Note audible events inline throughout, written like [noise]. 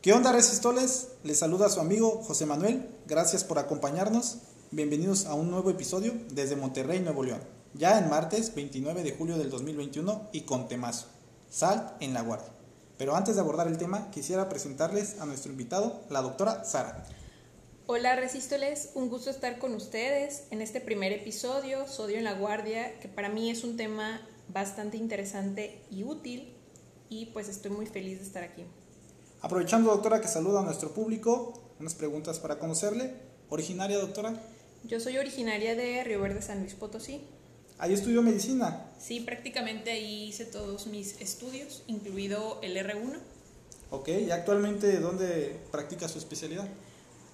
¿Qué onda, Resistoles? Les saluda su amigo José Manuel. Gracias por acompañarnos. Bienvenidos a un nuevo episodio desde Monterrey, Nuevo León. Ya en martes 29 de julio del 2021 y con temazo. Sal en la guardia. Pero antes de abordar el tema, quisiera presentarles a nuestro invitado, la doctora Sara. Hola Resístoles, un gusto estar con ustedes en este primer episodio, Sodio en la Guardia, que para mí es un tema bastante interesante y útil y pues estoy muy feliz de estar aquí. Aprovechando, doctora, que saluda a nuestro público, unas preguntas para conocerle. ¿Originaria, doctora? Yo soy originaria de Río Verde, San Luis Potosí. Ahí estudió medicina. Sí, prácticamente ahí hice todos mis estudios, incluido el R1. Ok, ¿y actualmente dónde practica su especialidad?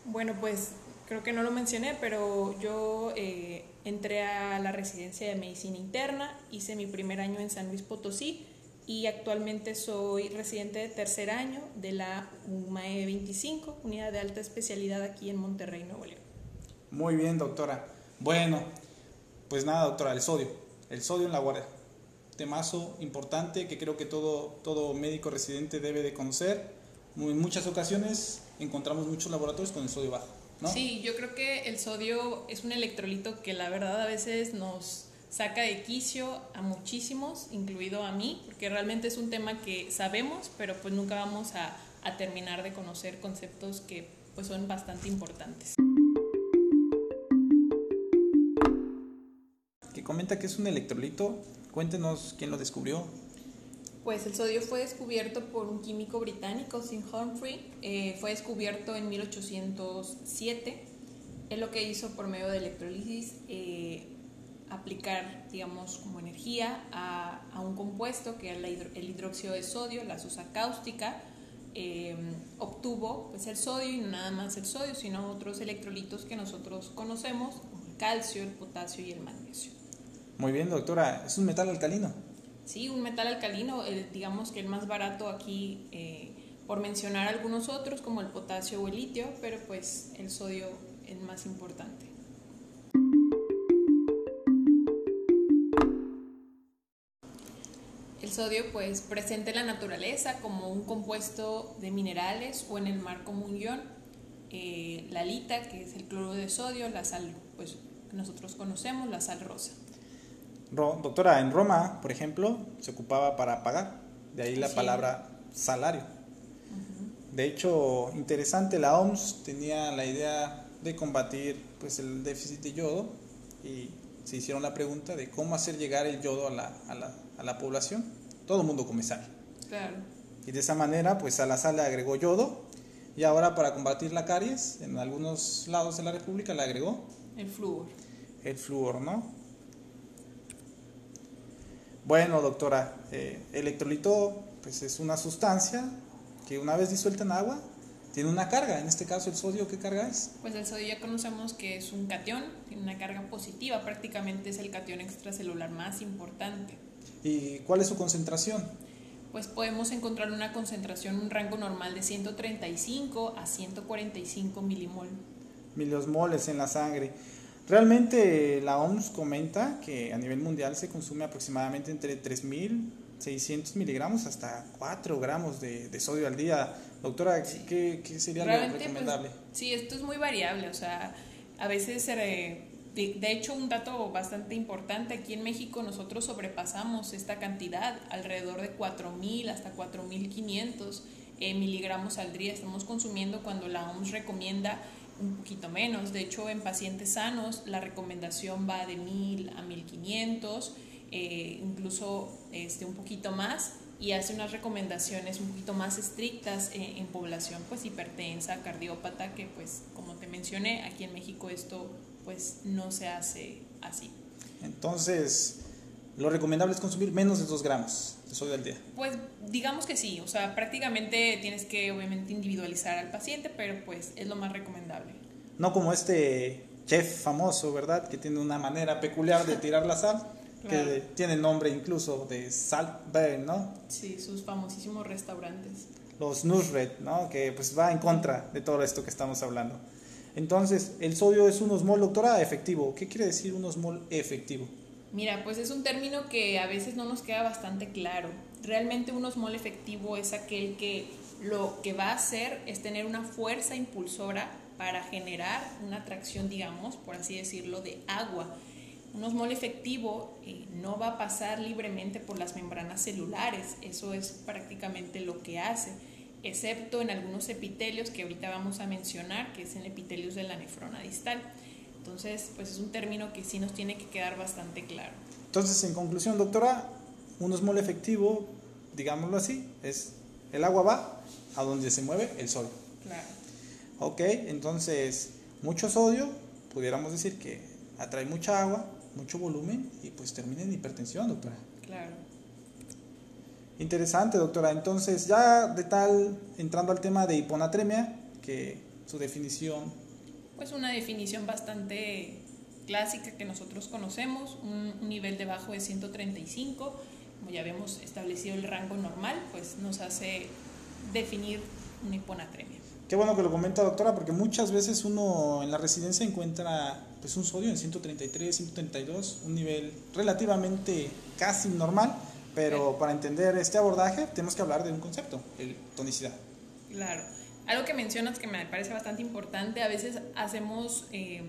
Bueno, pues creo que no lo mencioné, pero yo eh, entré a la residencia de medicina interna, hice mi primer año en San Luis Potosí y actualmente soy residente de tercer año de la UMAE 25, unidad de alta especialidad aquí en Monterrey, Nuevo León. Muy bien, doctora. Bueno, pues nada, doctora, el sodio. El sodio en la guardia. Temazo importante que creo que todo, todo médico residente debe de conocer. En muchas ocasiones encontramos muchos laboratorios con el sodio bajo. ¿no? Sí, yo creo que el sodio es un electrolito que la verdad a veces nos saca de quicio a muchísimos, incluido a mí, porque realmente es un tema que sabemos, pero pues nunca vamos a, a terminar de conocer conceptos que pues son bastante importantes. Que comenta que es un electrolito, cuéntenos quién lo descubrió. Pues el sodio fue descubierto por un químico británico, Sim Humphrey, eh, fue descubierto en 1807. Él lo que hizo por medio de electrólisis eh, aplicar, digamos, como energía a, a un compuesto que era el hidróxido de sodio, la sosa cáustica, eh, obtuvo pues, el sodio y no nada más el sodio, sino otros electrolitos que nosotros conocemos, como el calcio, el potasio y el magnesio. Muy bien, doctora, ¿es un metal alcalino? Sí, un metal alcalino, digamos que el más barato aquí, eh, por mencionar algunos otros, como el potasio o el litio, pero pues el sodio es más importante. El sodio pues presente en la naturaleza como un compuesto de minerales o en el mar como un ion. Eh, la lita, que es el cloro de sodio, la sal pues nosotros conocemos, la sal rosa. Ro- doctora, en Roma, por ejemplo, se ocupaba para pagar, de ahí la Sí. palabra salario. De hecho, interesante, la OMS tenía la idea de combatir pues, el déficit de yodo y se hicieron la pregunta de cómo hacer llegar el yodo a la, a la, a la población. Todo el mundo come sal. Claro. Y de esa manera, pues a la sal le agregó yodo y ahora para combatir la caries, en algunos lados de la República le agregó El flúor. el flúor, ¿no? Bueno, doctora, eh, electrolito pues es una sustancia que una vez disuelta en agua tiene una carga. En este caso, el sodio, ¿qué carga es? Pues el sodio ya conocemos que es un catión, tiene una carga positiva, prácticamente es el catión extracelular más importante. ¿Y cuál es su concentración? Pues podemos encontrar una concentración, un rango normal de 135 a 145 milimol. Miliosmoles en la sangre. Realmente la OMS comenta que a nivel mundial se consume aproximadamente entre 3.600 miligramos hasta 4 gramos de, de sodio al día. Doctora, ¿qué, qué sería lo Realmente, pues, recomendable? sí, esto es muy variable, o sea, a veces, eh, de, hecho, un dato bastante importante, aquí en México nosotros sobrepasamos esta cantidad, alrededor de 4.000 hasta 4.500 eh, miligramos al día estamos consumiendo cuando la OMS recomienda un poquito menos. De hecho, en pacientes sanos la recomendación va de 1000 a 1500, eh, incluso este, un poquito más, y hace unas recomendaciones un poquito más estrictas eh, en población pues hipertensa, cardiópata, que pues como te mencioné, aquí en México esto pues no se hace así. Entonces, lo recomendable es consumir menos de 2 gramos de sodio al día. Pues digamos que sí, o sea, prácticamente tienes que obviamente individualizar al paciente, pero pues es lo más recomendable. No como este chef famoso, ¿verdad? Que tiene una manera peculiar de [laughs] tirar la sal, Claro. que tiene nombre incluso de salt burn, ¿no? Sí, sus famosísimos restaurantes. Los Nusret, ¿no? Que pues va en contra de todo esto que estamos hablando. Entonces, el sodio es un osmol, doctora, efectivo. ¿Qué quiere decir un osmol efectivo? Mira, pues es un término que a veces no nos queda bastante claro. Realmente un osmol efectivo es aquel que lo que va a hacer es tener una fuerza impulsora para generar una atracción, digamos, por así decirlo, de agua. Un osmol efectivo eh, no va a pasar libremente por las membranas celulares, eso es prácticamente lo que hace, excepto en algunos epitelios que ahorita vamos a mencionar, que es en epitelios de la nefrona distal. Entonces, pues es un término que sí nos tiene que quedar bastante claro. Entonces, en conclusión, doctora, un osmol efectivo, digámoslo así, es el agua va a donde se mueve el sol. Claro. Ok, entonces, mucho sodio, pudiéramos decir que atrae mucha agua, mucho volumen y pues termina en hipertensión, doctora. Claro. Interesante, doctora. Entonces, ya de tal, entrando al tema de hiponatremia, que su definición. Pues una definición bastante clásica que nosotros conocemos, un, nivel debajo de 135, como ya habíamos establecido el rango normal, pues nos hace definir una hiponatremia. Qué bueno que lo comenta, doctora, porque muchas veces uno en la residencia encuentra pues un sodio en 133, 132, un nivel relativamente casi normal, pero para entender este abordaje tenemos que hablar de un concepto, el tonicidad. Claro. Algo que mencionas que me parece bastante importante, a veces hacemos eh,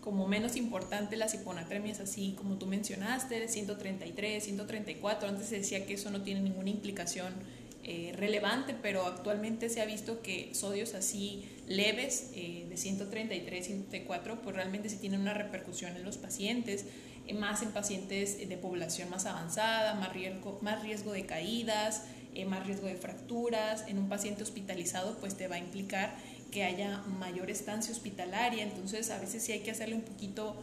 como menos importante las hiponatremias, así como tú mencionaste, 133, 134, antes se decía que eso no tiene ninguna implicación eh, relevante, pero actualmente se ha visto que sodios así leves eh, de 133, 134, pues realmente sí tienen una repercusión en los pacientes, más en pacientes de población más avanzada, más riesgo, más riesgo de caídas, más riesgo de fracturas. En un paciente hospitalizado, pues te va a implicar que haya mayor estancia hospitalaria, entonces a veces sí hay que hacerle un poquito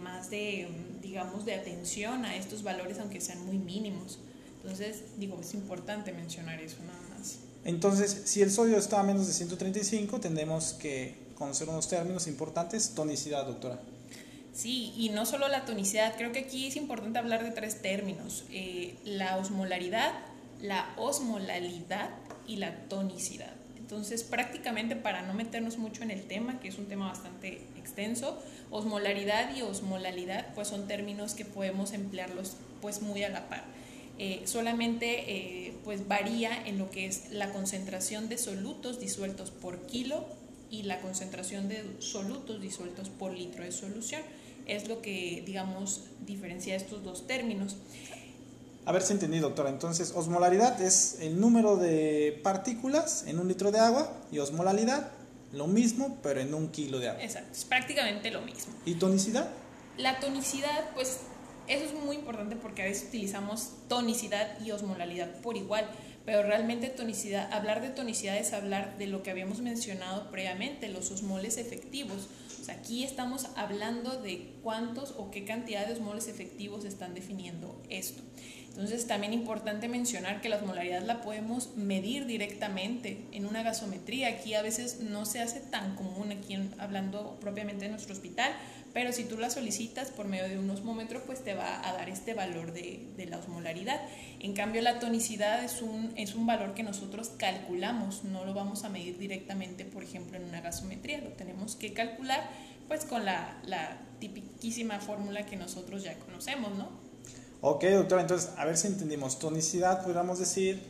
más de, digamos, de atención a estos valores, aunque sean muy mínimos. Entonces, digo, es importante mencionar eso nada más. Entonces, si el sodio está a menos de 135, tendremos que conocer unos términos importantes. Tonicidad, doctora. Sí, y no solo la tonicidad, creo que aquí es importante hablar de tres términos. Eh, la osmolaridad, la osmolalidad y la tonicidad. Entonces, prácticamente para no meternos mucho en el tema, que es un tema bastante extenso, osmolaridad y osmolalidad pues son términos que podemos emplearlos pues muy a la par. Eh, solamente eh, pues varía en lo que es la concentración de solutos disueltos por kilo y la concentración de solutos disueltos por litro de solución. Es lo que, digamos, diferencia estos dos términos. A ver si entendí, doctora. Entonces, osmolaridad es el número de partículas en un litro de agua y osmolalidad lo mismo, pero en un kilo de agua. Exacto, es prácticamente lo mismo. ¿Y tonicidad? La tonicidad, pues eso es muy importante porque a veces utilizamos tonicidad y osmolalidad por igual, pero realmente tonicidad, hablar de tonicidad es hablar de lo que habíamos mencionado previamente, los osmoles efectivos. O sea, aquí estamos hablando de cuántos o qué cantidad de osmoles efectivos están definiendo esto. Entonces, también importante mencionar que la osmolaridad la podemos medir directamente en una gasometría. Aquí a veces no se hace tan común, aquí hablando propiamente de nuestro hospital, pero si tú la solicitas por medio de un osmómetro, pues te va a dar este valor de, de, la osmolaridad. En cambio, la tonicidad es un, es un valor que nosotros calculamos, no lo vamos a medir directamente, por ejemplo, en una gasometría, lo tenemos que calcular pues con la, la tipiquísima fórmula que nosotros ya conocemos, ¿no? Ok, doctora, entonces, a ver si entendimos. Tonicidad, podríamos decir,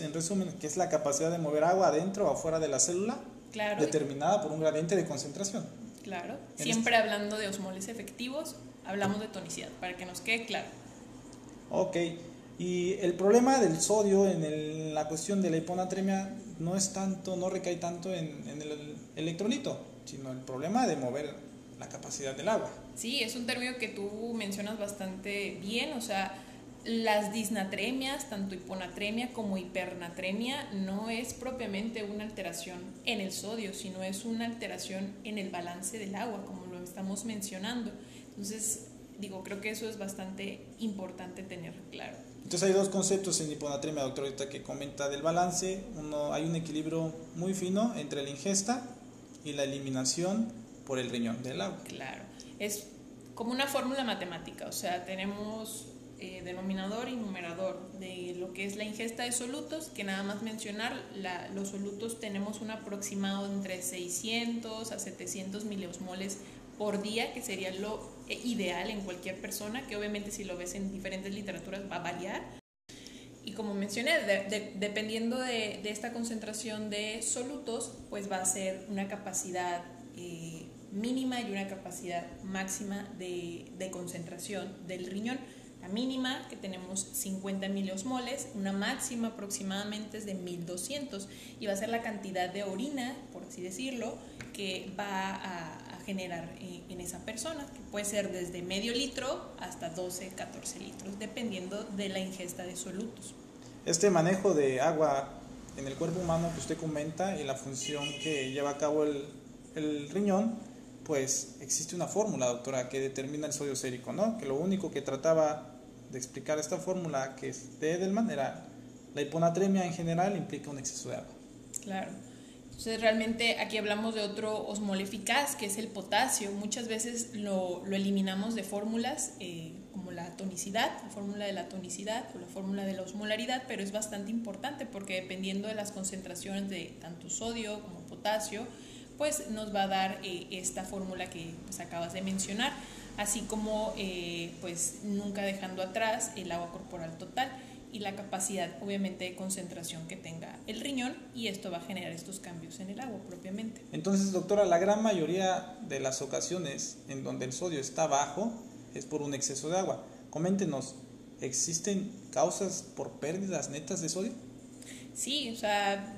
en resumen, que es la capacidad de mover agua adentro o afuera de la célula, claro. determinada por un gradiente de concentración. Claro, siempre hablando de osmoles efectivos, hablamos de tonicidad, para que nos quede claro. Ok, y el problema del sodio en la cuestión de la hiponatremia no es tanto, no recae tanto en, en el electrolito, sino el problema de mover la capacidad del agua. Sí, es un término que tú mencionas bastante bien, o sea, las disnatremias, tanto hiponatremia como hipernatremia, no es propiamente una alteración en el sodio, sino es una alteración en el balance del agua, como lo estamos mencionando. Entonces, digo, creo que eso es bastante importante tener claro. Entonces hay dos conceptos en hiponatremia, doctor, ahorita que comenta del balance. Uno, hay un equilibrio muy fino entre la ingesta y la eliminación por el riñón del agua. Claro, es como una fórmula matemática, o sea, tenemos eh, denominador y numerador de lo que es la ingesta de solutos, que nada más mencionar, la, los solutos tenemos un aproximado entre 600 a 700 miliosmoles por día, que sería lo ideal en cualquier persona, que obviamente si lo ves en diferentes literaturas va a variar. Y como mencioné, dependiendo de, esta concentración de solutos, pues va a ser una capacidad eh, mínima y una capacidad máxima de, de concentración del riñón. La mínima, que tenemos 50 miliosmoles, una máxima aproximadamente es de 1200 y va a ser la cantidad de orina, por así decirlo, que va a, generar eh, en esa persona, que puede ser desde medio litro hasta 12, 14 litros, dependiendo de la ingesta de solutos. Este manejo de agua en el cuerpo humano que usted comenta y la función que lleva a cabo el, el riñón, pues existe una fórmula, doctora, que determina el sodio sérico, ¿no? Que lo único que trataba de explicar esta fórmula que es de Edelman era la hiponatremia en general implica un exceso de agua. Claro. Entonces realmente aquí hablamos de otro osmol eficaz que es el potasio. Muchas veces lo, lo eliminamos de fórmulas eh, como la tonicidad, la fórmula de la tonicidad o la fórmula de la osmolaridad, pero es bastante importante porque dependiendo de las concentraciones de tanto sodio como potasio, pues nos va a dar eh, esta fórmula que pues, acabas de mencionar, así como eh, pues nunca dejando atrás el agua corporal total y la capacidad obviamente de concentración que tenga el riñón y esto va a generar estos cambios en el agua propiamente. Entonces, doctora, la gran mayoría de las ocasiones en donde el sodio está bajo es por un exceso de agua. Coméntenos, ¿existen causas por pérdidas netas de sodio? Sí, o sea,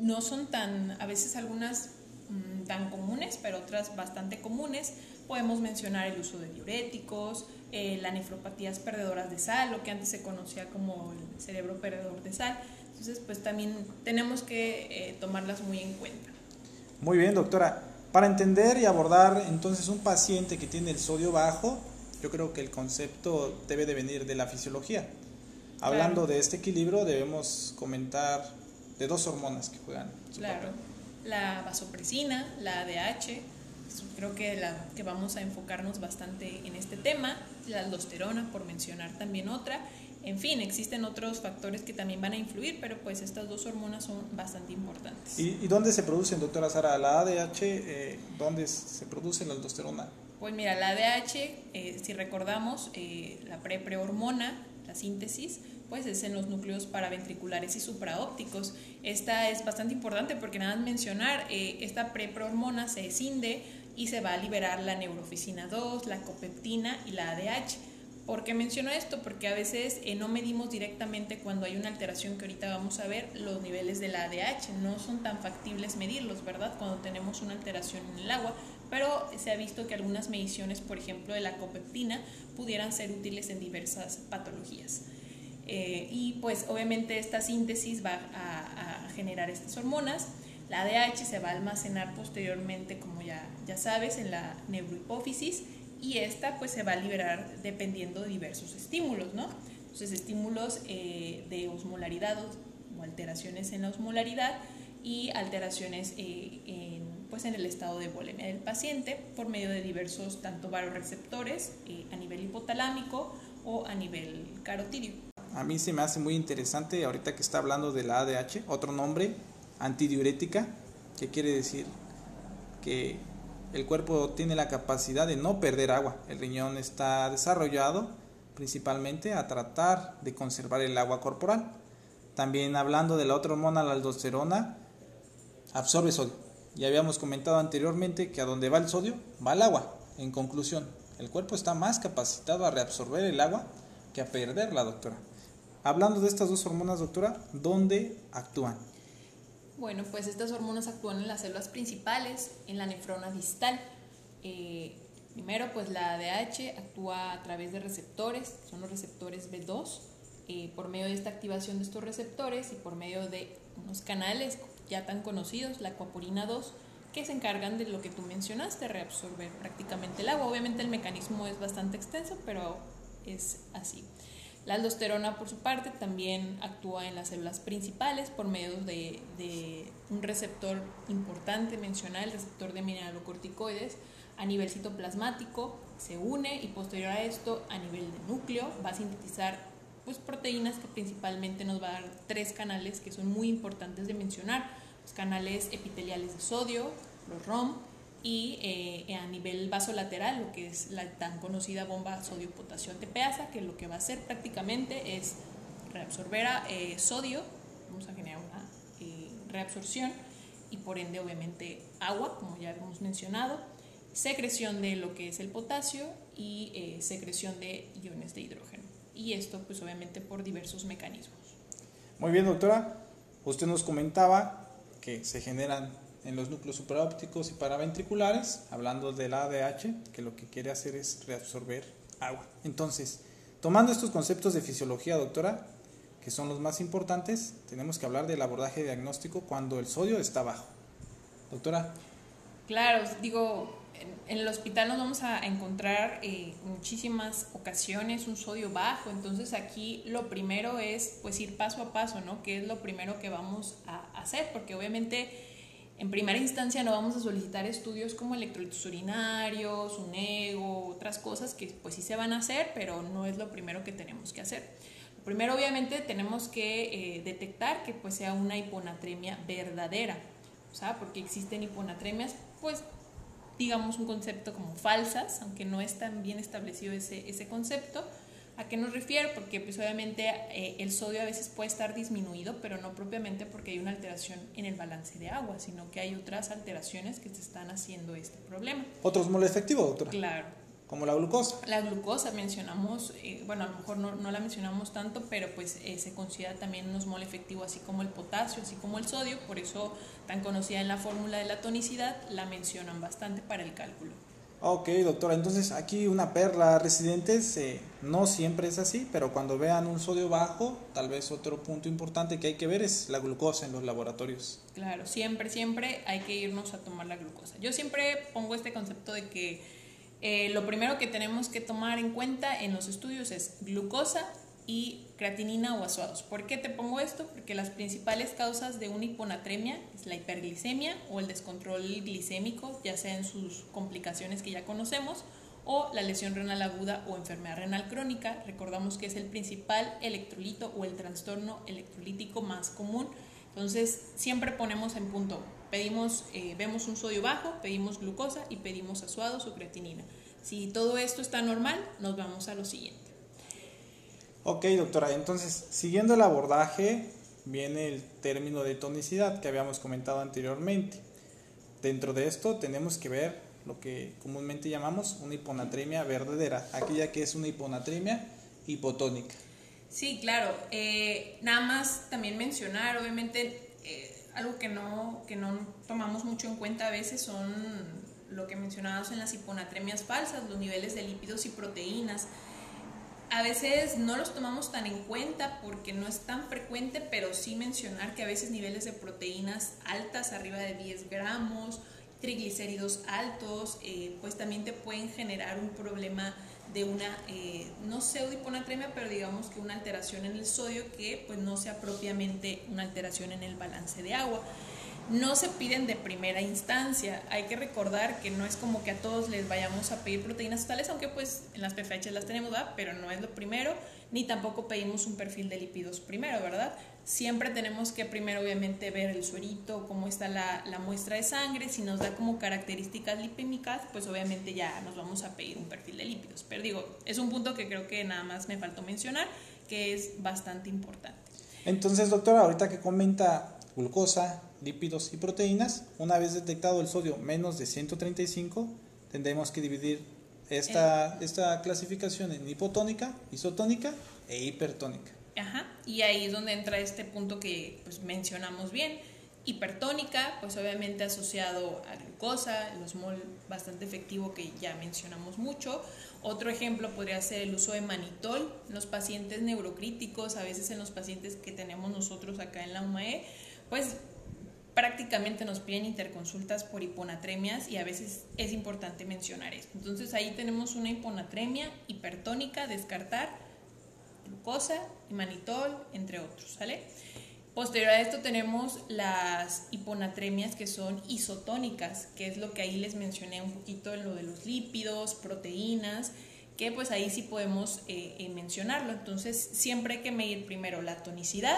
no son tan, a veces algunas Mm, tan comunes, pero otras bastante comunes. Podemos mencionar el uso de diuréticos, eh, las nefropatías perdedoras de sal, lo que antes se conocía como el cerebro perdedor de sal. Entonces, pues también tenemos que eh, tomarlas muy en cuenta. Muy bien, doctora. Para entender y abordar entonces un paciente que tiene el sodio bajo, yo creo que el concepto debe de venir de la fisiología. Hablando de este equilibrio, debemos comentar de dos hormonas que juegan su claro la vasopresina, la ADH, creo que, la, que vamos a enfocarnos bastante en este tema, la aldosterona, por mencionar también otra. En fin, existen otros factores que también van a influir, pero pues estas dos hormonas son bastante importantes. ¿Y, dónde se producen, doctora Sara? ¿La ADH, eh, dónde se produce la aldosterona? Pues mira, la ADH, eh, si recordamos, eh, la pre-prehormona, la síntesis, pues es en los núcleos paraventriculares y supraópticos. Esta es bastante importante porque nada más mencionar, eh, esta preprohormona se escinde y se va a liberar la neurofisina 2, la copeptina y la ADH. ¿Por qué menciono esto? Porque a veces eh, no medimos directamente cuando hay una alteración que ahorita vamos a ver los niveles de la ADH. No son tan factibles medirlos, ¿verdad? Cuando tenemos una alteración en el agua. Pero se ha visto que algunas mediciones, por ejemplo, de la copeptina, pudieran ser útiles en diversas patologías. Eh, y pues obviamente esta síntesis va a, generar estas hormonas. La ADH se va a almacenar posteriormente, como ya, ya sabes, en la neurohipófisis y esta pues se va a liberar dependiendo de diversos estímulos, ¿no? Entonces estímulos eh, de osmolaridad o, alteraciones en la osmolaridad y alteraciones eh, en, pues en el estado de volemia del paciente por medio de diversos tanto varoreceptores a nivel hipotalámico o a nivel carotidio a mí se me hace muy interesante ahorita que está hablando de la ADH, otro nombre, antidiurética, que quiere decir que el cuerpo tiene la capacidad de no perder agua. El riñón está desarrollado principalmente a tratar de conservar el agua corporal. También hablando de la otra hormona, la aldosterona, absorbe sodio. Ya habíamos comentado anteriormente que a donde va el sodio, va el agua. En conclusión, el cuerpo está más capacitado a reabsorber el agua que a perderla, doctora. Hablando de estas dos hormonas, doctora, ¿dónde actúan? Bueno, pues estas hormonas actúan en las células principales, en la nefrona distal. Eh, primero, pues la ADH actúa a través de receptores, son los receptores B2. Eh, por medio de esta activación de estos receptores y por medio de unos canales ya tan conocidos, la acuaporina 2, que se encargan de lo que tú mencionaste, reabsorber prácticamente el agua. Obviamente el mecanismo es bastante extenso, pero es así. La aldosterona, por su parte, también actúa en las células principales por medio de, un receptor importante mencionar, el receptor de mineralocorticoides, a nivel citoplasmático, se une y posterior a esto, a nivel de núcleo, va a sintetizar pues, proteínas que principalmente nos va a dar tres canales que son muy importantes de mencionar, los canales epiteliales de sodio, los ROM, y eh, a nivel vasolateral, lo que es la tan conocida bomba sodio-potasio ATPasa, que lo que va a hacer prácticamente es reabsorber eh, sodio, vamos a generar una eh, reabsorción y por ende obviamente agua, como ya hemos mencionado, secreción de lo que es el potasio y eh, secreción de iones de hidrógeno. Y esto pues obviamente por diversos mecanismos. Muy bien, doctora. Usted nos comentaba que se generan en los núcleos supraópticos y paraventriculares, hablando del ADH, que lo que quiere hacer es reabsorber agua. Entonces, tomando estos conceptos de fisiología, doctora, que son los más importantes, tenemos que hablar del abordaje diagnóstico cuando el sodio está bajo. Doctora. Claro, digo, en, el hospital nos vamos a encontrar eh, muchísimas ocasiones un sodio bajo, entonces aquí lo primero es pues ir paso a paso, ¿no? ¿Qué es lo primero que vamos a hacer? Porque obviamente en primera instancia no vamos a solicitar estudios como electrolitos urinarios, un ego, otras cosas que pues sí se van a hacer, pero no es lo primero que tenemos que hacer. Primero, obviamente, tenemos que eh, detectar que pues, sea una hiponatremia verdadera, o porque existen hiponatremias, pues, digamos, un concepto como falsas, aunque no es tan bien establecido ese, ese concepto. ¿A qué nos refiero? Porque pues obviamente eh, el sodio a veces puede estar disminuido, pero no propiamente porque hay una alteración en el balance de agua, sino que hay otras alteraciones que se están haciendo este problema. ¿Otros mole efectivo, doctora? Claro. Como la glucosa. La glucosa mencionamos, eh, bueno, a lo mejor no, no, la mencionamos tanto, pero pues eh, se considera también un osmol efectivo, así como el potasio, así como el sodio, por eso tan conocida en la fórmula de la tonicidad, la mencionan bastante para el cálculo. Ok, doctora, entonces aquí una perla residentes, eh, no siempre es así, pero cuando vean un sodio bajo, tal vez otro punto importante que hay que ver es la glucosa en los laboratorios. Claro, siempre, siempre hay que irnos a tomar la glucosa. Yo siempre pongo este concepto de que eh, lo primero que tenemos que tomar en cuenta en los estudios es glucosa y creatinina o azuados. ¿Por qué te pongo esto? Porque las principales causas de una hiponatremia es la hiperglicemia o el descontrol glicémico, ya sea en sus complicaciones que ya conocemos, o la lesión renal aguda o enfermedad renal crónica. Recordamos que es el principal electrolito o el trastorno electrolítico más común. Entonces, siempre ponemos en punto Pedimos, eh, vemos un sodio bajo, pedimos glucosa y pedimos azuados o creatinina. Si todo esto está normal, nos vamos a lo siguiente. Ok, doctora, entonces, siguiendo el abordaje, viene el término de tonicidad que habíamos comentado anteriormente. Dentro de esto tenemos que ver lo que comúnmente llamamos una hiponatremia verdadera, aquella que es una hiponatremia hipotónica. Sí, claro. Eh, nada más también mencionar, obviamente, eh, algo que no, que no tomamos mucho en cuenta a veces son lo que mencionábamos en las hiponatremias falsas, los niveles de lípidos y proteínas. A veces no los tomamos tan en cuenta porque no es tan frecuente, pero sí mencionar que a veces niveles de proteínas altas, arriba de 10 gramos, triglicéridos altos, eh, pues también te pueden generar un problema de una, eh, no pseudohiponatremia, pero digamos que una alteración en el sodio que pues no sea propiamente una alteración en el balance de agua. No se piden de primera instancia, hay que recordar que no es como que a todos les vayamos a pedir proteínas totales, aunque pues en las PFH las tenemos, pero no es lo primero, ni tampoco pedimos un perfil de lípidos primero, ¿verdad? Siempre tenemos que primero obviamente ver el suerito, cómo está la, muestra de sangre, si nos da como características lipímicas, pues obviamente ya nos vamos a pedir un perfil de lípidos. Pero digo, es un punto que creo que nada más me faltó mencionar, que es bastante importante. Entonces, doctora, ahorita que comenta glucosa, lípidos y proteínas, una vez detectado el sodio menos de 135, tendremos que dividir esta, esta clasificación en hipotónica, isotónica e hipertónica. Ajá, y ahí es donde entra este punto que pues, mencionamos bien. Hipertónica, pues obviamente asociado a glucosa, el osmol bastante efectivo que ya mencionamos mucho. Otro ejemplo podría ser el uso de manitol en los pacientes neurocríticos, a veces en los pacientes que tenemos nosotros acá en la UMAE, pues prácticamente nos piden interconsultas por hiponatremias y a veces es importante mencionar esto. Entonces ahí tenemos una hiponatremia hipertónica, descartar glucosa, manitol, entre otros, ¿sale? Posterior a esto tenemos las hiponatremias que son isotónicas, que es lo que ahí les mencioné un poquito en lo de los lípidos, proteínas, que pues ahí sí podemos eh, eh, mencionarlo. Entonces siempre hay que medir primero la tonicidad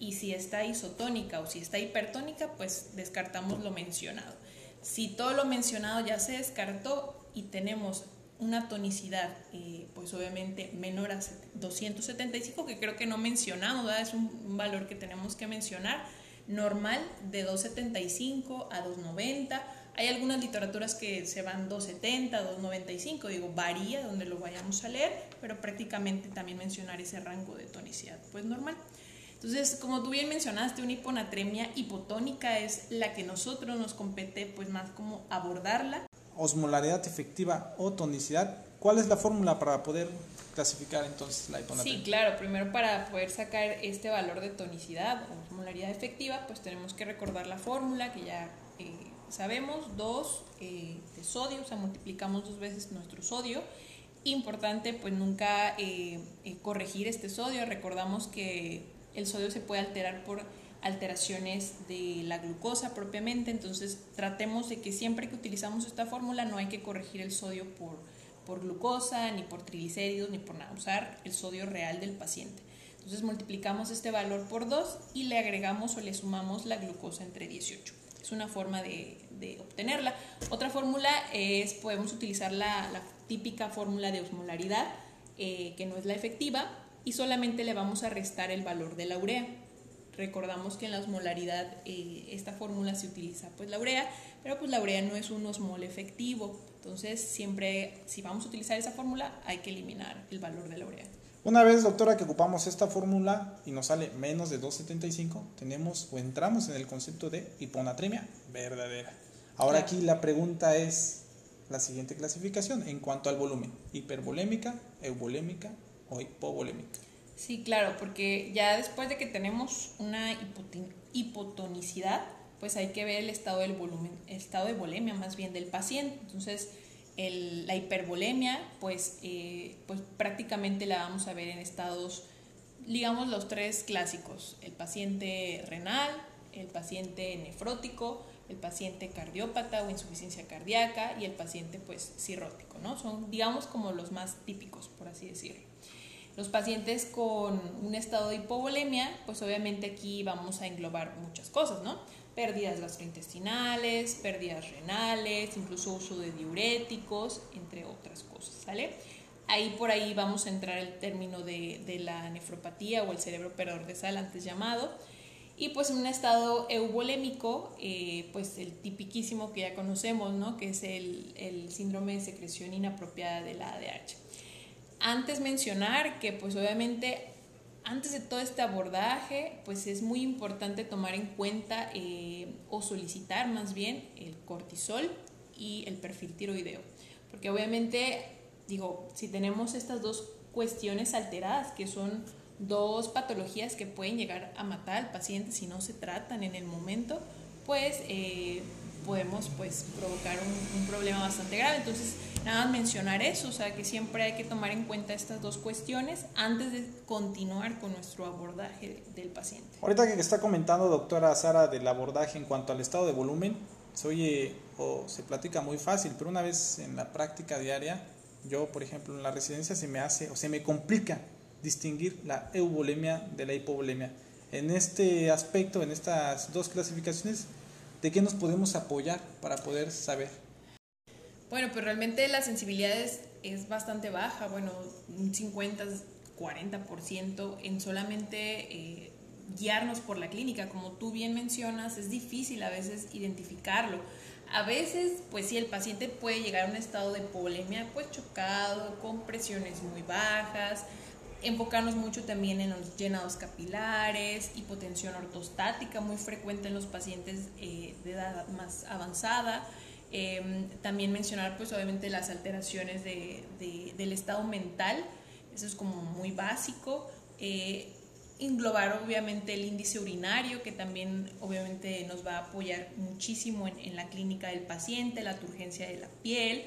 y si está isotónica o si está hipertónica, pues descartamos lo mencionado. Si todo lo mencionado ya se descartó y tenemos una tonicidad, eh, pues obviamente menor a 275, que creo que no mencionamos, es un valor que tenemos que mencionar, normal de 275 a 290. Hay algunas literaturas que se van 270, 295, digo, varía donde lo vayamos a leer, pero prácticamente también mencionar ese rango de tonicidad, pues normal. Entonces, como tú bien mencionaste, una hiponatremia hipotónica es la que nosotros nos compete, pues más como abordarla. Osmolaridad efectiva o tonicidad, ¿cuál es la fórmula para poder clasificar entonces la hiponatremia? Sí, claro, primero para poder sacar este valor de tonicidad o osmolaridad efectiva, pues tenemos que recordar la fórmula que ya eh, sabemos, 2 eh, de sodio, o sea, multiplicamos dos veces nuestro sodio. Importante, pues nunca eh, corregir este sodio, recordamos que el sodio se puede alterar por alteraciones de la glucosa propiamente, entonces tratemos de que siempre que utilizamos esta fórmula no hay que corregir el sodio por, por glucosa, ni por triglicéridos, ni por usar el sodio real del paciente. Entonces multiplicamos este valor por 2 y le agregamos o le sumamos la glucosa entre 18. Es una forma de, obtenerla. Otra fórmula es, podemos utilizar la, típica fórmula de osmolaridad, eh, que no es la efectiva, y solamente le vamos a restar el valor de la urea. Recordamos que en la osmolaridad eh, esta fórmula se utiliza pues la urea, pero pues la urea no es un osmol efectivo. Entonces siempre si vamos a utilizar esa fórmula hay que eliminar el valor de la urea. Una vez, doctora, que ocupamos esta fórmula y nos sale menos de 2,75, tenemos o entramos en el concepto de hiponatremia verdadera. Ahora aquí la pregunta es la siguiente clasificación en cuanto al volumen, hipervolémica, euvolémica hipovolémica. Sí, claro, porque ya después de que tenemos una hipotonicidad, pues hay que ver el estado del volumen, el estado de volemia más bien del paciente. Entonces, la hipervolemia, pues, eh, pues prácticamente la vamos a ver en estados, digamos, los tres clásicos, el paciente renal, el paciente nefrótico, el paciente cardiópata o insuficiencia cardíaca y el paciente pues cirrótico, ¿no? Son digamos como los más típicos, por así decirlo. Los pacientes con un estado de hipovolemia, pues obviamente aquí vamos a englobar muchas cosas, ¿no? Pérdidas gastrointestinales, pérdidas renales, incluso uso de diuréticos, entre otras cosas, ¿sale? Ahí por ahí vamos a entrar el término de, de la nefropatía o el cerebro perdedor de sal antes llamado. Y pues en un estado eubolémico, eh, pues el tipiquísimo que ya conocemos, ¿no? Que es el, el síndrome de secreción inapropiada de la ADH. Antes mencionar que pues obviamente antes de todo este abordaje pues es muy importante tomar en cuenta eh, o solicitar más bien el cortisol y el perfil tiroideo. Porque obviamente digo, si tenemos estas dos cuestiones alteradas que son dos patologías que pueden llegar a matar al paciente si no se tratan en el momento, pues eh, podemos pues provocar un, problema bastante grave. Entonces, nada más mencionar eso, o sea que siempre hay que tomar en cuenta estas dos cuestiones antes de continuar con nuestro abordaje del paciente. Ahorita que está comentando doctora Sara del abordaje en cuanto al estado de volumen, se oye o se platica muy fácil, pero una vez en la práctica diaria, yo por ejemplo en la residencia se me hace o se me complica distinguir la euvolemia de la hipovolemia. En este aspecto, en estas dos clasificaciones, ¿de qué nos podemos apoyar para poder saber? Bueno, pues realmente la sensibilidad es, es bastante baja, bueno, un 50, 40% en solamente eh, guiarnos por la clínica. Como tú bien mencionas, es difícil a veces identificarlo. A veces, pues sí, el paciente puede llegar a un estado de hipovolemia, pues chocado, con presiones muy bajas, enfocarnos mucho también en los llenados capilares, hipotensión ortostática muy frecuente en los pacientes eh, de edad más avanzada. Em, también mencionar pues obviamente las alteraciones de, del estado mental, eso es como muy básico. Eh, englobar obviamente el índice urinario, que también obviamente nos va a apoyar muchísimo en, la clínica del paciente, la turgencia de la piel,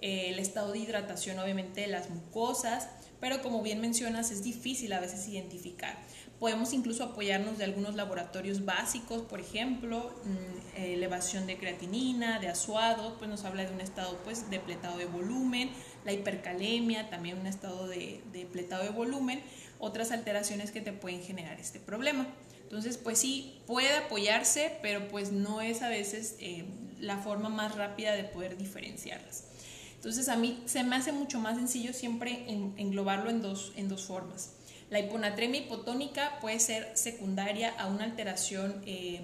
eh, el estado de hidratación obviamente de las mucosas, pero como bien mencionas es difícil a veces identificar. Podemos incluso apoyarnos de algunos laboratorios básicos, por ejemplo, mm, elevación de creatinina, de asuado, pues nos habla de un estado pues de pletado de volumen, la hipercalemia, también un estado de, de pletado de volumen, otras alteraciones que te pueden generar este problema. Entonces, pues sí, puede apoyarse, pero pues no es a veces eh, la forma más rápida de poder diferenciarlas. Entonces a mí se me hace mucho más sencillo siempre englobarlo en dos, en dos formas. La hiponatremia hipotónica puede ser secundaria a una alteración eh,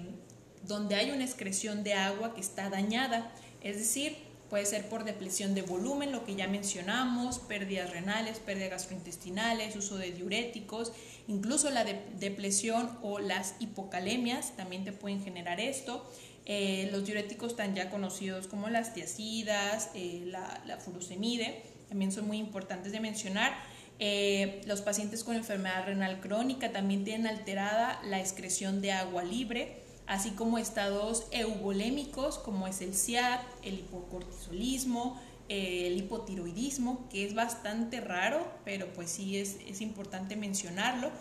donde hay una excreción de agua que está dañada, es decir, puede ser por depresión de volumen, lo que ya mencionamos, pérdidas renales, pérdidas gastrointestinales, uso de diuréticos, incluso la depresión o las hipocalemias también te pueden generar esto. Eh, los diuréticos tan ya conocidos como las tiacidas, eh, la, la, también son muy importantes de mencionar. Eh, los pacientes con enfermedad renal crónica también tienen alterada la excreción de agua libre, así como estados eubolémicos como es el SIAD, el hipocortisolismo, el hipotiroidismo, que es bastante raro, pero pues sí es, es importante mencionarlo.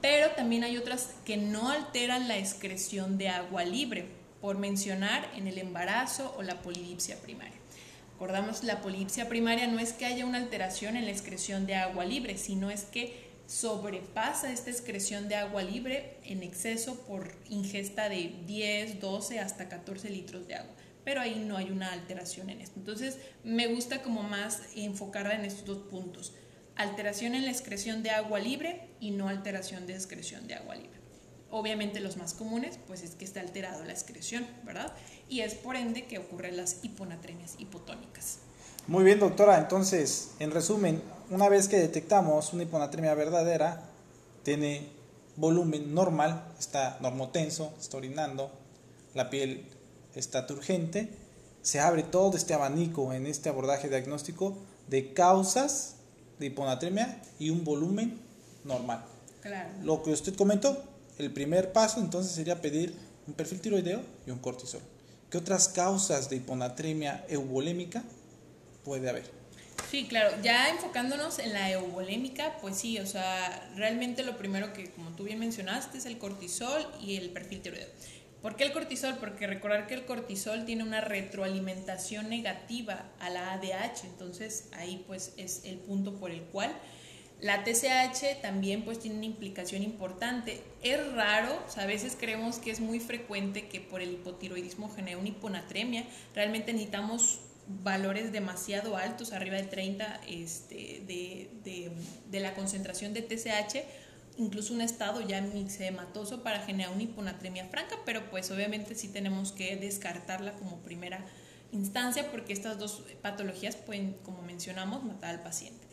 Pero también hay otras que no alteran la excreción de agua libre por mencionar en el embarazo o la polidipsia primaria. Recordamos, la polidipsia primaria no es que haya una alteración en la excreción de agua libre, sino es que sobrepasa esta excreción de agua libre en exceso por ingesta de 10, 12 hasta 14 litros de agua. Pero ahí no hay una alteración en esto. Entonces, me gusta como más enfocarla en estos dos puntos. Alteración en la excreción de agua libre y no alteración de excreción de agua libre. Obviamente los más comunes pues es que está alterado la excreción, ¿verdad? Y es por ende que ocurren las hiponatremias hipotónicas. Muy bien, doctora. Entonces, en resumen, una vez que detectamos una hiponatremia verdadera, tiene volumen normal, está normotenso, está orinando, la piel está turgente, se abre todo este abanico en este abordaje diagnóstico de causas de hiponatremia y un volumen normal. Claro. Lo que usted comentó, el primer paso entonces sería pedir un perfil tiroideo y un cortisol. ¿Qué otras causas de hiponatremia eubolémica puede haber? Sí, claro, ya enfocándonos en la eubolémica, pues sí, o sea, realmente lo primero que, como tú bien mencionaste, es el cortisol y el perfil tiroideo. ¿Por qué el cortisol? Porque recordar que el cortisol tiene una retroalimentación negativa a la ADH, entonces ahí pues es el punto por el cual la TSH también pues tiene una implicación importante. Es raro, a veces creemos que es muy frecuente que por el hipotiroidismo genere una hiponatremia. Realmente necesitamos valores demasiado altos, arriba de 30 este, de, de, la concentración de TSH, incluso un estado ya mixedematoso para generar una hiponatremia franca, pero pues obviamente sí tenemos que descartarla como primera instancia porque estas dos patologías pueden, como mencionamos, matar al paciente.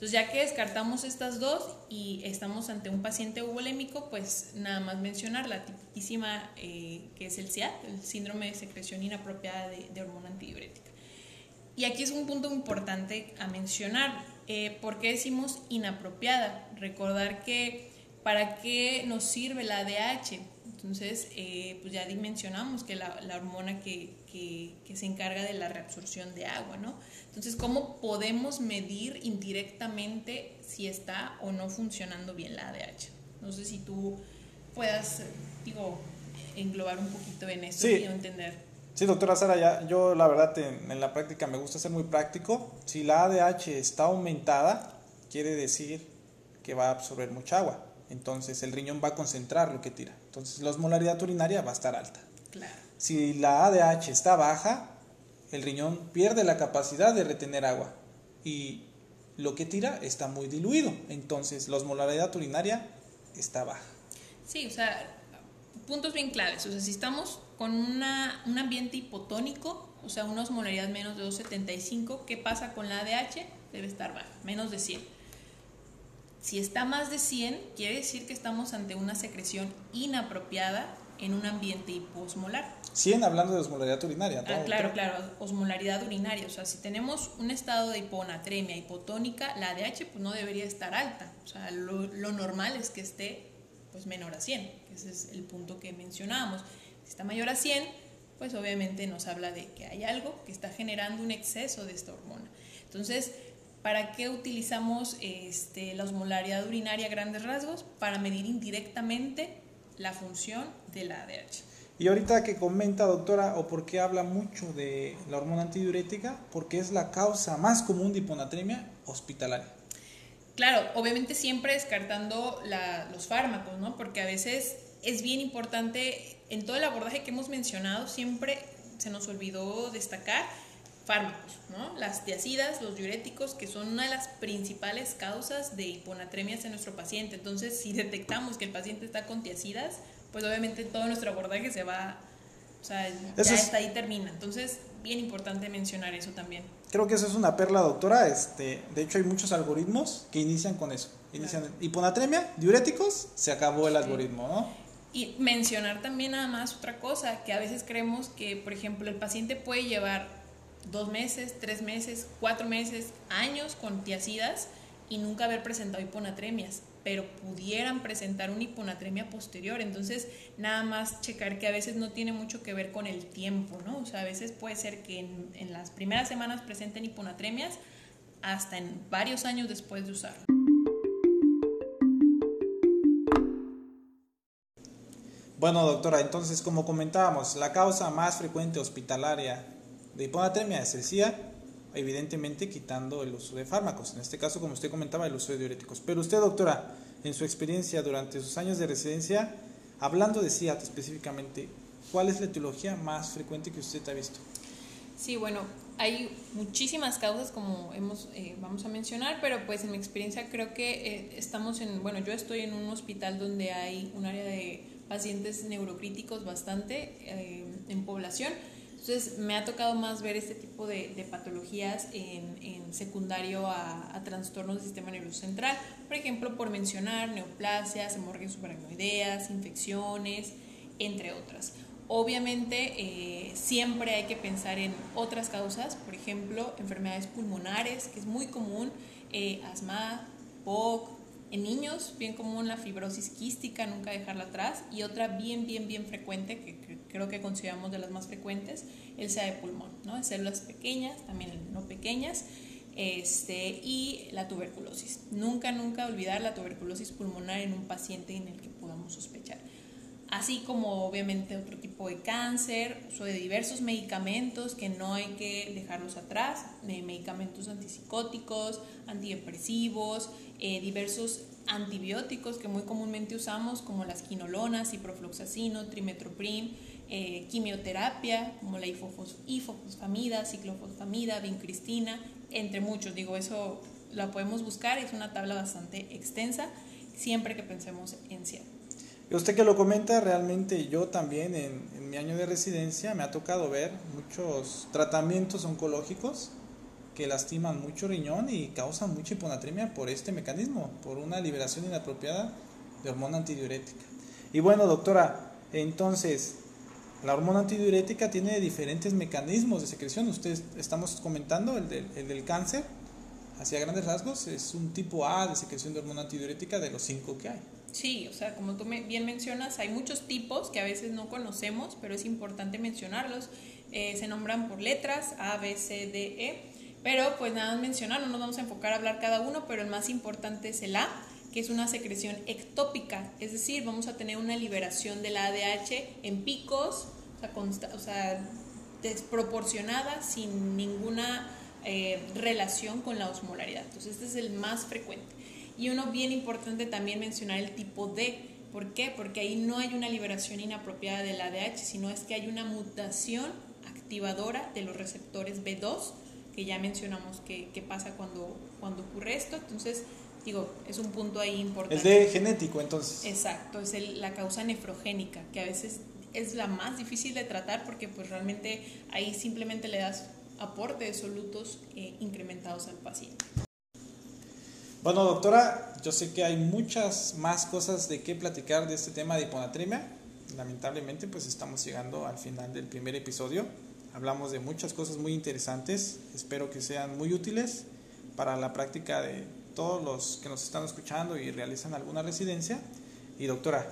Entonces, ya que descartamos estas dos y estamos ante un paciente eubolémico, pues nada más mencionar la tipiquísima eh, que es el SIAD, el síndrome de secreción inapropiada de, hormona antidiurética. Y aquí es un punto importante a mencionar. Eh, ¿Por qué decimos inapropiada? Recordar que para qué nos sirve la ADH. Entonces, eh, pues ya dimensionamos que la hormona que, que, que, se encarga de la reabsorción de agua, ¿no? Entonces, ¿cómo podemos medir indirectamente si está o no funcionando bien la ADH? No sé si tú puedas, digo, englobar un poquito en eso y entender. Sí, doctora Sara, ya, yo la verdad en, en la práctica me gusta ser muy práctico. Si la ADH está aumentada, quiere decir que va a absorber mucha agua. Entonces el riñón va a concentrar lo que tira. Entonces la osmolaridad urinaria va a estar alta. Claro. Si la ADH está baja, el riñón pierde la capacidad de retener agua y lo que tira está muy diluido, entonces la osmolaridad urinaria está baja. Sí, o sea, puntos bien claves, o sea, si estamos con un ambiente hipotónico, o sea, una osmolaridad menos de 275, ¿qué pasa con la ADH? Debe estar baja, menos de 100. Si está más de 100, quiere decir que estamos ante una secreción inapropiada en un ambiente hiposmolar. 100 hablando de osmolaridad urinaria. Ah, claro, claro, osmolaridad urinaria. O sea, si tenemos un estado de hiponatremia hipotónica, la ADH pues no debería estar alta. O sea, lo, normal es que esté pues menor a 100, ese es el punto que mencionábamos. Si está mayor a 100, pues obviamente nos habla de que hay algo que está generando un exceso de esta hormona. Entonces, ¿para qué utilizamos este, la osmolaridad urinaria a grandes rasgos? Para medir indirectamente la función de la ADH. Y ahorita que comenta, doctora, o por qué habla mucho de la hormona antidiurética, porque es la causa más común de hiponatremia hospitalaria. Claro, obviamente siempre descartando los fármacos, ¿no? Porque a veces es bien importante, en todo el abordaje que hemos mencionado, siempre se nos olvidó destacar fármacos, ¿no? Las tiacidas, los diuréticos, que son una de las principales causas de hiponatremias en nuestro paciente. Entonces, si detectamos que el paciente está con tiacidas, pues obviamente todo nuestro abordaje se va, o sea, ya está ahí termina. Entonces, bien importante mencionar eso también. Creo que eso es una perla, doctora. Este, de hecho, hay muchos algoritmos que inician con eso. Inician hiponatremia, diuréticos, se acabó el algoritmo, ¿no? Y mencionar también nada más otra cosa, que a veces creemos que, por ejemplo, el paciente puede llevar dos meses, tres meses, cuatro meses, años con tiacidas y nunca haber presentado hiponatremias pero pudieran presentar una hiponatremia posterior. Entonces, nada más checar que a veces no tiene mucho que ver con el tiempo, ¿no? O sea, a veces puede ser que en, las primeras semanas presenten hiponatremias hasta en varios años después de usarlo. Bueno, doctora, entonces, como comentábamos, la causa más frecuente hospitalaria de hiponatremia es el evidentemente quitando el uso de fármacos, en este caso, como usted comentaba, el uso de diuréticos. Pero usted, doctora, en su experiencia durante sus años de residencia, hablando de CIAT específicamente, ¿cuál es la etiología más frecuente que usted ha visto? Sí, bueno, hay muchísimas causas como hemos, eh, vamos a mencionar, pero pues en mi experiencia creo que eh, estamos en, bueno, yo estoy en un hospital donde hay un área de pacientes neurocríticos bastante eh, en población entonces me ha tocado más ver este tipo de, patologías en, secundario a, trastornos del sistema nervioso central. Por ejemplo, por mencionar neoplasias, hemorragias subaracnoideas, infecciones, entre otras. Obviamente eh, siempre hay que pensar en otras causas, por ejemplo, enfermedades pulmonares, que es muy común, eh, asma, POC, en niños, bien común la fibrosis quística, nunca dejarla atrás. Y otra bien, bien, bien frecuente, que, creo que consideramos de las más frecuentes, el SEA de pulmón, ¿no? células pequeñas, también no pequeñas, este, y la tuberculosis. Nunca, nunca olvidar la tuberculosis pulmonar en un paciente en el que podamos sospechar así como obviamente otro tipo de cáncer, uso de diversos medicamentos que no hay que dejarlos atrás, medicamentos antipsicóticos, antidepresivos, eh, diversos antibióticos que muy comúnmente usamos como las quinolonas, ciprofloxacino, trimetoprim, eh, quimioterapia como la ifosfamida, ciclofosfamida, vincristina, entre muchos. Digo, eso la podemos buscar, es una tabla bastante extensa siempre que pensemos en cierto. Usted que lo comenta, realmente yo también en, mi año de residencia me ha tocado ver muchos tratamientos oncológicos que lastiman mucho riñón y causan mucha hiponatremia por este mecanismo, por una liberación inapropiada de hormona antidiurética. Y bueno, doctora, entonces, la hormona antidiurética tiene diferentes mecanismos de secreción. Usted estamos comentando el del, el del cáncer, hacia grandes rasgos, es un tipo A de secreción de hormona antidiurética de los cinco que hay. Sí, o sea, como tú bien mencionas, hay muchos tipos que a veces no conocemos, pero es importante mencionarlos. Eh, se nombran por letras, A, B, C, D, E, pero pues nada más mencionar, no nos vamos a enfocar a hablar cada uno, pero el más importante es el A, que es una secreción ectópica, es decir, vamos a tener una liberación del ADH en picos, o sea, desproporcionada, sin ninguna eh, relación con la osmolaridad. Entonces, este es el más frecuente. Y uno bien importante también mencionar el tipo D. ¿Por qué? Porque ahí no hay una liberación inapropiada del ADH, sino es que hay una mutación activadora de los receptores B2, que ya mencionamos que, pasa cuando, cuando ocurre esto. Entonces, digo, es un punto ahí importante. El D genético, entonces. Exacto, es la causa nefrogénica, que a veces es la más difícil de tratar porque pues realmente ahí simplemente le das aporte de solutos eh, incrementados al paciente. Bueno, doctora, yo sé que hay muchas más cosas de qué platicar de este tema de hiponatremia. Lamentablemente, pues estamos llegando al final del primer episodio. Hablamos de muchas cosas muy interesantes. Espero que sean muy útiles para la práctica de todos los que nos están escuchando y realizan alguna residencia. Y doctora,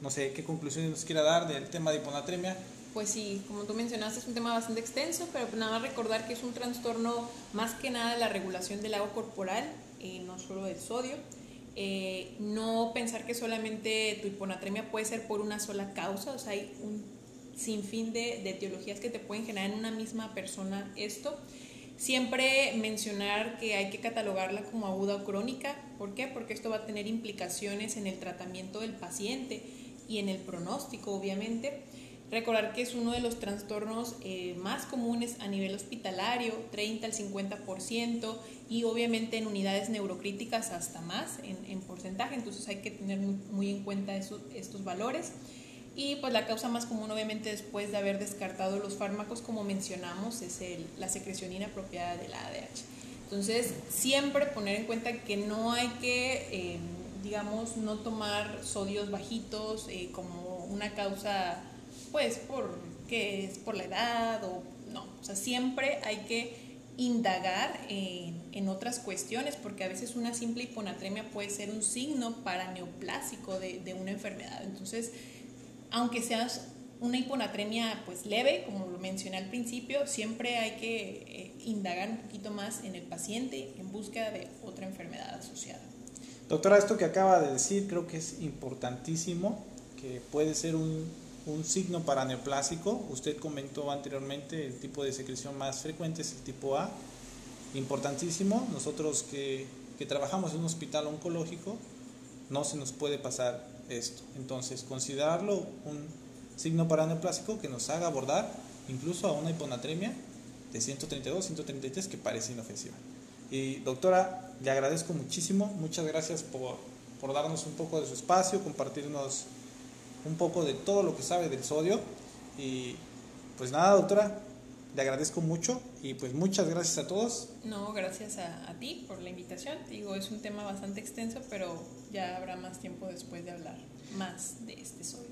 no sé qué conclusiones nos quiera dar del tema de hiponatremia. Pues sí, como tú mencionaste, es un tema bastante extenso, pero pues nada más recordar que es un trastorno más que nada de la regulación del agua corporal eh, no solo del sodio. Eh, no pensar que solamente tu hiponatremia puede ser por una sola causa, o sea, hay un sinfín de, de etiologías que te pueden generar en una misma persona esto. Siempre mencionar que hay que catalogarla como aguda o crónica. ¿Por qué? Porque esto va a tener implicaciones en el tratamiento del paciente y en el pronóstico, obviamente. Recordar que es uno de los trastornos eh, más comunes a nivel hospitalario, 30 al 50%, y obviamente en unidades neurocríticas hasta más en, porcentaje, entonces hay que tener muy, en cuenta estos valores. Y pues la causa más común obviamente después de haber descartado los fármacos, como mencionamos, es la secreción inapropiada de la ADH. Entonces, siempre poner en cuenta que no hay que, eh, digamos, no tomar sodios bajitos eh, como una causa pues porque es por la edad o no. O sea, siempre hay que indagar en, otras cuestiones, porque a veces una simple hiponatremia puede ser un signo paraneoplásico de, de una enfermedad. Entonces, aunque sea una hiponatremia pues leve, como lo mencioné al principio, siempre hay que eh, indagar un poquito más en el paciente en búsqueda de otra enfermedad asociada. Doctora, esto que acaba de decir creo que es importantísimo, que puede ser un un signo paraneoplásico. Usted comentó anteriormente el tipo de secreción más frecuente es el tipo A. Importantísimo, nosotros que, que trabajamos en un hospital oncológico, no se nos puede pasar esto. Entonces, considerarlo un signo paraneoplásico que nos haga abordar incluso a una hiponatremia de 132, 133 que parece inofensiva. Y doctora, le agradezco muchísimo, muchas gracias por, por darnos un poco de su espacio, compartirnos un poco de todo lo que sabe del sodio. Y pues nada, doctora, le agradezco mucho y pues muchas gracias a todos. No, gracias a, a, ti por la invitación. Digo, es un tema bastante extenso, pero ya habrá más tiempo después de hablar más de este sodio.